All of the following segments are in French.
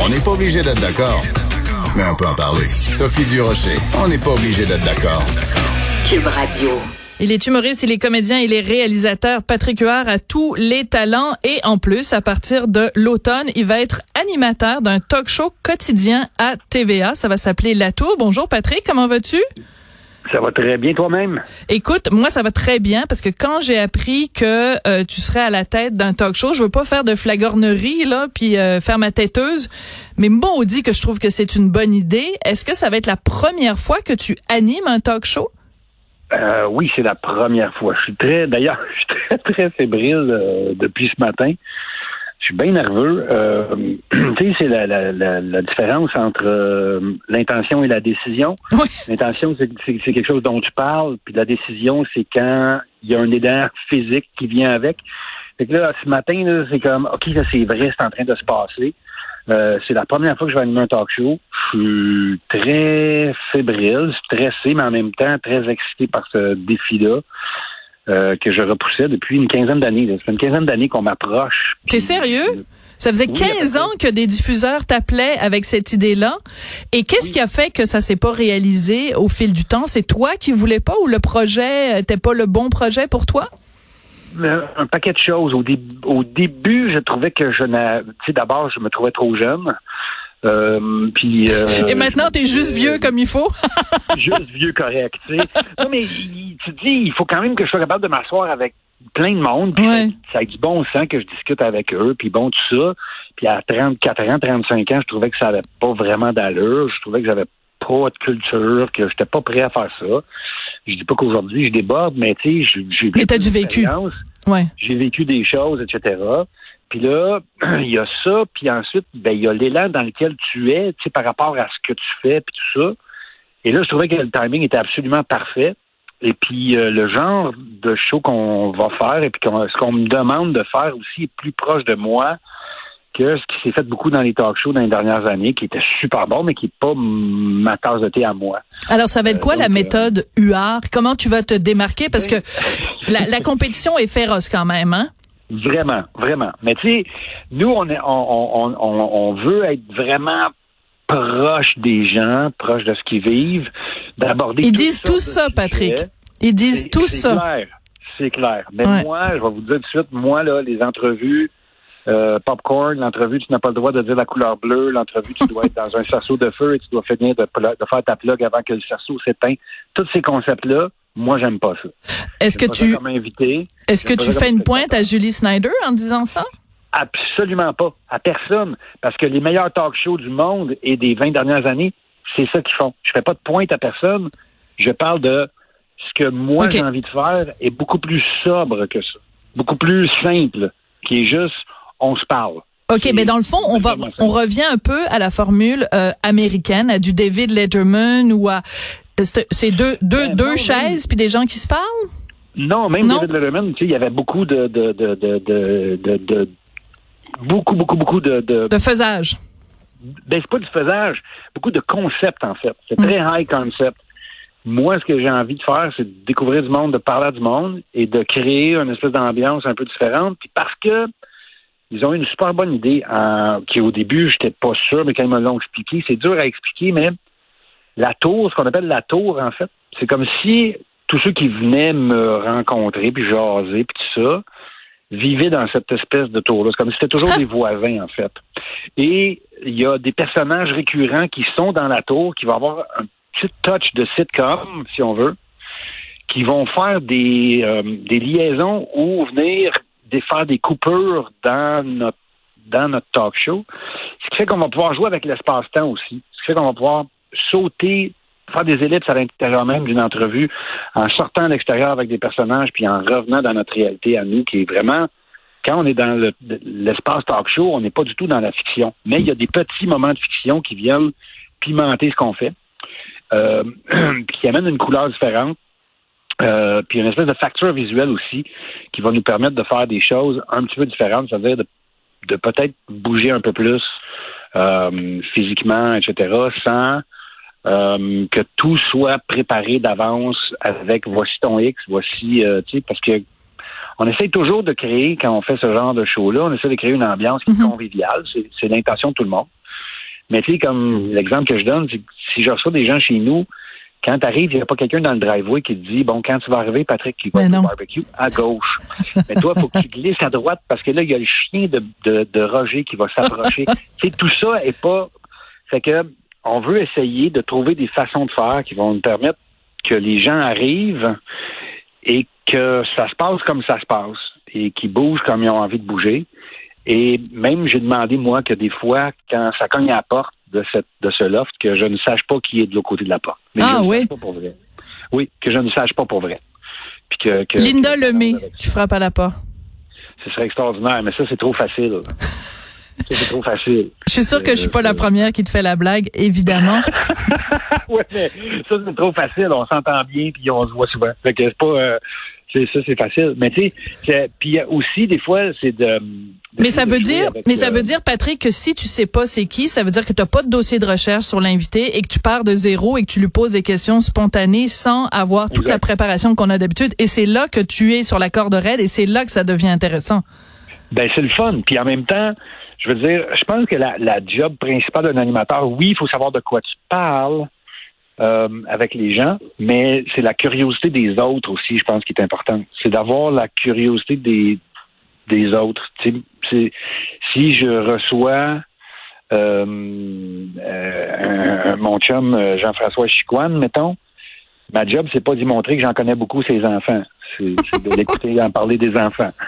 On n'est pas obligé d'être d'accord, mais on peut en parler. Sophie Durocher, on n'est pas obligé d'être d'accord. Cube Radio. Il est humoriste, il est comédien, il est réalisateur. Patrick Huard a tous les talents et en plus, à partir de l'automne, il va être animateur d'un talk show quotidien à TVA. Ça va s'appeler La Tour. Bonjour Patrick, comment vas-tu? Ça va très bien toi-même? Écoute, moi ça va très bien parce que quand j'ai appris que euh, tu serais à la tête d'un talk show, je veux pas faire de flagornerie là puis euh, faire ma têteuse, mais maudit que je trouve que c'est une bonne idée. Est-ce que ça va être la première fois que tu animes un talk show? Euh, oui, c'est la première fois. Je suis très, d'ailleurs, je suis très, très fébrile euh, depuis ce matin. Je suis bien nerveux. Euh, tu sais, c'est la, la, la, différence entre euh, l'intention et la décision. L'intention, c'est, c'est, quelque chose dont tu parles, puis la décision, c'est quand il y a un élan physique qui vient avec. Fait que là, ce matin, là, c'est comme, OK, ça c'est vrai, c'est en train de se passer. Euh, c'est la première fois que je vais animer un talk show. Je suis très fébrile, stressé, mais en même temps très excité par ce défi-là. Euh, que je repoussais depuis une quinzaine d'années. Ça fait une quinzaine d'années qu'on m'approche. T'es sérieux? Ça faisait 15 ans que des diffuseurs t'appelaient avec cette idée-là. Et qu'est-ce qui a fait que ça s'est pas réalisé au fil du temps? C'est toi qui voulais pas ou le projet n'était pas le bon projet pour toi? un paquet de choses. Au, début, je trouvais que je n'ai... Tu sais, d'abord, je me trouvais trop jeune. Euh, puis, euh, Et maintenant, tu es juste vieux comme il faut? juste vieux correct, tu sais. Non, mais tu dis, il faut quand même que je sois capable de m'asseoir avec plein de monde. Puis ça, a du bon sens que je discute avec eux. Puis bon, tout ça. Puis à 34 ans, 35 ans, je trouvais que ça avait pas vraiment d'allure. Je trouvais que j'avais pas de culture, que j'étais pas prêt à faire ça. Je dis pas qu'aujourd'hui je déborde, mais tu sais, j'ai Mais t'as du vécu. Ouais. J'ai vécu des choses, etc. Puis là, il y a ça, puis ensuite, ben, il y a l'élan dans lequel tu es, tu sais, par rapport à ce que tu fais, puis tout ça. Et là, je trouvais que le timing était absolument parfait. Et puis, euh, le genre de show qu'on va faire et puis ce qu'on me demande de faire aussi est plus proche de moi que ce qui s'est fait beaucoup dans les talk shows dans les dernières années, qui était super bon, mais qui n'est pas ma tasse de thé à moi. Alors, ça va être quoi la euh, méthode UAR? Comment tu vas te démarquer? Parce que la, compétition est féroce quand même, hein? Vraiment, vraiment. Mais tu sais, nous, on, est, on, on, on, veut être vraiment proche des gens, proche de ce qu'ils vivent, d'aborder. Ils disent tout ça, Patrick. Ils disent tout ça. C'est clair. Mais moi, je vais vous dire tout de suite, moi, là, les entrevues, euh, popcorn, l'entrevue, tu n'as pas le droit de dire la couleur bleue, l'entrevue, tu dois être dans un cerceau de feu et tu dois finir de, de faire ta plug avant que le cerceau s'éteigne. Tous ces concepts-là, moi, j'aime pas ça. Est-ce que tu, est-ce que tu fais une pointe à Julie Snyder en disant ça? Absolument pas. À personne. Parce que les meilleurs talk shows du monde et des 20 dernières années, c'est ça qu'ils font. Je fais pas de pointe à personne. Je parle de ce que moi j'ai envie de faire est beaucoup plus sobre que ça. Beaucoup plus simple. Qui est juste, on se parle. OK, mais dans le fond, on va, on revient un peu à la formule euh, américaine, à du David Letterman ou à c'est deux deux ben deux chaises puis des gens qui se parlent? Non, même David Letterman, tu sais, il y avait beaucoup de de de de de, beaucoup beaucoup beaucoup de de, de faisage. Ben c'est pas du faisage, beaucoup de concepts en fait. C'est très high concept. Moi, ce que j'ai envie de faire, c'est de découvrir du monde, de parler du monde et de créer une espèce d'ambiance un peu différente. Puis parce que ils ont eu une super bonne idée euh, qui au début, j'étais pas sûr, mais quand ils me l'ont expliqué, c'est dur à expliquer, mais la tour, ce qu'on appelle la tour, en fait, c'est comme si tous ceux qui venaient me rencontrer, puis jaser, puis tout ça, vivaient dans cette espèce de tour-là. C'est comme si c'était toujours des voisins, en fait. Et il y a des personnages récurrents qui sont dans la tour, qui vont avoir un petit touch de sitcom, si on veut, qui vont faire des, euh, des liaisons ou venir faire des coupures dans notre dans notre talk show. Ce qui fait qu'on va pouvoir jouer avec l'espace-temps aussi. Ce qui fait qu'on va pouvoir sauter, faire des ellipses à l'intérieur même d'une entrevue, en sortant à l'extérieur avec des personnages, puis en revenant dans notre réalité à nous, qui est vraiment quand on est dans le- l'espace talk show, on n'est pas du tout dans la fiction. Mais il y a des petits moments de fiction qui viennent pimenter ce qu'on fait, euh, qui amènent une couleur différente. Euh, puis une espèce de facture visuelle aussi qui va nous permettre de faire des choses un petit peu différentes, c'est-à-dire de, de peut-être bouger un peu plus euh, physiquement, etc., sans euh, que tout soit préparé d'avance avec voici ton X, voici, euh, tu sais, parce que on essaie toujours de créer, quand on fait ce genre de show-là, on essaie de créer une ambiance qui est Mhm. conviviale. C'est, l'intention de tout le monde. Mais tu sais, comme l'exemple que je donne, c'est si je reçois des gens chez nous, quand tu arrives, il n'y a pas quelqu'un dans le driveway qui te dit Bon, quand tu vas arriver, Patrick, qui va être au barbecue, à gauche. Mais toi, il faut que tu glisses à droite parce que là, il y a le chien de, de, de Roger qui va s'approcher. tu sais, tout ça est pas. Fait que on veut essayer de trouver des façons de faire qui vont nous permettre que les gens arrivent et que ça se passe comme ça se passe et qu'ils bougent comme ils ont envie de bouger. Et même, j'ai demandé, moi, que des fois, quand ça cogne à la porte de, cette, de ce loft, que je ne sache pas qui est de l'autre côté de la porte. Mais Ah, je ne oui? sache pas pour vrai. Oui, que je ne sache pas pour vrai. Puis que, que- Linda que- Lemay avec qui frappe à la porte. Ce serait extraordinaire, mais ça, c'est trop facile. c'est trop facile. Je suis sûre que je suis pas la première qui te fait la blague, évidemment. oui, mais ça, c'est trop facile. On s'entend bien, puis on se voit souvent. Fait que c'est pas... euh, c'est ça, c'est facile. Mais tu sais, puis il y a aussi, des fois, c'est de... Mais ça de veut dire, avec, mais ça euh, veut dire, Patrick, que si tu sais pas c'est qui, ça veut dire que t'as pas de dossier de recherche sur l'invité et que tu pars de zéro et que tu lui poses des questions spontanées sans avoir toute Exact. la préparation qu'on a d'habitude. Et c'est là que tu es sur la corde raide et c'est là que ça devient intéressant. Ben, c'est le fun. Puis en même temps, je veux dire, je pense que la, la job principale d'un animateur, oui, il faut savoir de quoi tu parles euh, avec les gens, mais c'est la curiosité des autres aussi, je pense, qui est importante. C'est d'avoir la curiosité des, des autres. Si je reçois euh, euh, un- mon chum euh, Jean-François Chicoine, mettons, ma job, c'est pas d'y montrer que j'en connais beaucoup ses enfants. C'est de l'écouter en parler des enfants.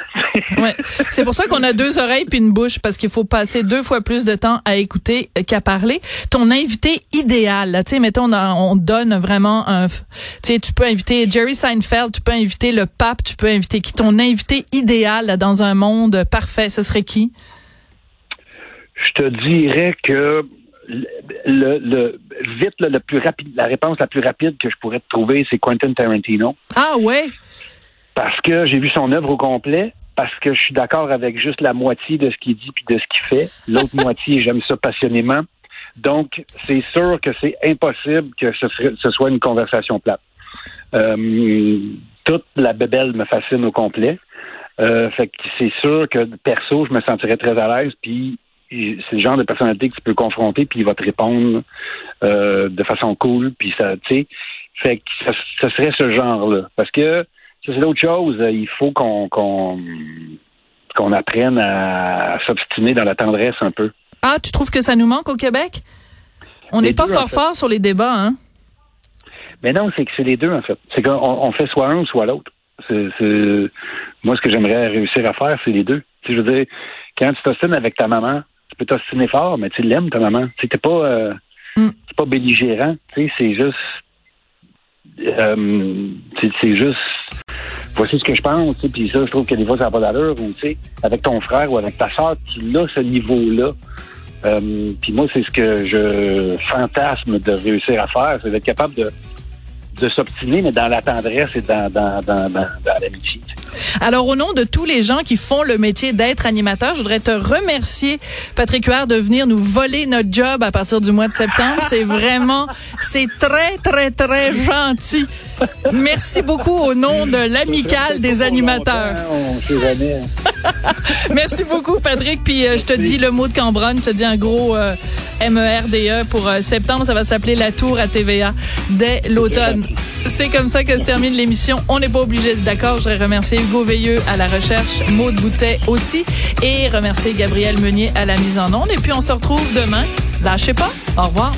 Ouais. C'est pour ça qu'on a deux oreilles puis une bouche parce qu'il faut passer deux fois plus de temps à écouter qu'à parler. Ton invité idéal, là, tu sais, mettons, on, on donne vraiment un, f- tu sais, tu peux inviter Jerry Seinfeld, tu peux inviter le pape, tu peux inviter qui? Ton invité idéal là, dans un monde parfait, ce serait qui? Je te dirais que le, vite là, le plus rapide, la réponse la plus rapide que je pourrais te trouver, c'est Quentin Tarantino, Ah ouais? parce que j'ai vu son œuvre au complet, parce que je suis d'accord avec juste la moitié de ce qu'il dit puis de ce qu'il fait. L'autre moitié, j'aime ça passionnément. Donc, c'est sûr que c'est impossible que ce, serait- ce soit une conversation plate. Euh, toute la bébelle me fascine au complet. Euh, fait que c'est sûr que perso, je me sentirais très à l'aise. Puis c'est le genre de personnalité que tu peux confronter, puis il va te répondre euh, de façon cool. Puis ça, tu sais, fait que ça, ça serait ce genre-là. Parce que ça, c'est l'autre chose. Il faut qu'on qu'on qu'on apprenne à s'obstiner dans la tendresse un peu. Ah, tu trouves que ça nous manque au Québec? On n'est pas en fort fait. fort sur les débats, hein? Mais non, c'est que c'est les deux, en fait. C'est qu'on on fait soit un ou soit l'autre. C'est, c'est- Moi, ce que j'aimerais réussir à faire, c'est les deux. Tu sais, je veux dire, quand tu t'ostines avec ta maman, tu peux t'ostiner fort, mais tu l'aimes, ta maman. T'es pas, euh, Mm. t'es pas belligérant. Tu sais, c'est juste... euh, c'est, juste... Voici ce que je pense, tu sais, puis ça, je trouve que des fois, ça n'a pas d'allure. Ou, tu sais, avec ton frère ou avec ta soeur, tu as ce niveau-là. Euh, puis moi, c'est ce que je fantasme de réussir à faire, c'est d'être capable de, de s'obstiner, mais dans la tendresse et dans, dans, dans, dans, dans l'amitié. Alors, au nom de tous les gens qui font le métier d'être animateur, je voudrais te remercier, Patrick Huard, de venir nous voler notre job à partir du mois de septembre. C'est vraiment, c'est très, très, très gentil. Merci beaucoup au nom de l'amicale des animateurs. Jamais. Merci beaucoup, Patrick. Puis euh, je te dis le mot de Cambronne, je te dis un gros euh, MERDE pour euh, septembre. Ça va s'appeler La Tour à TVA dès l'automne. C'est comme ça que se termine l'émission. On n'est pas obligé d'accord. Je voudrais remercier Hugo Veilleux à la recherche, Maude Boutet aussi, et remercier Gabriel Meunier à la mise en onde. Et puis on se retrouve demain. Lâchez pas. Au revoir.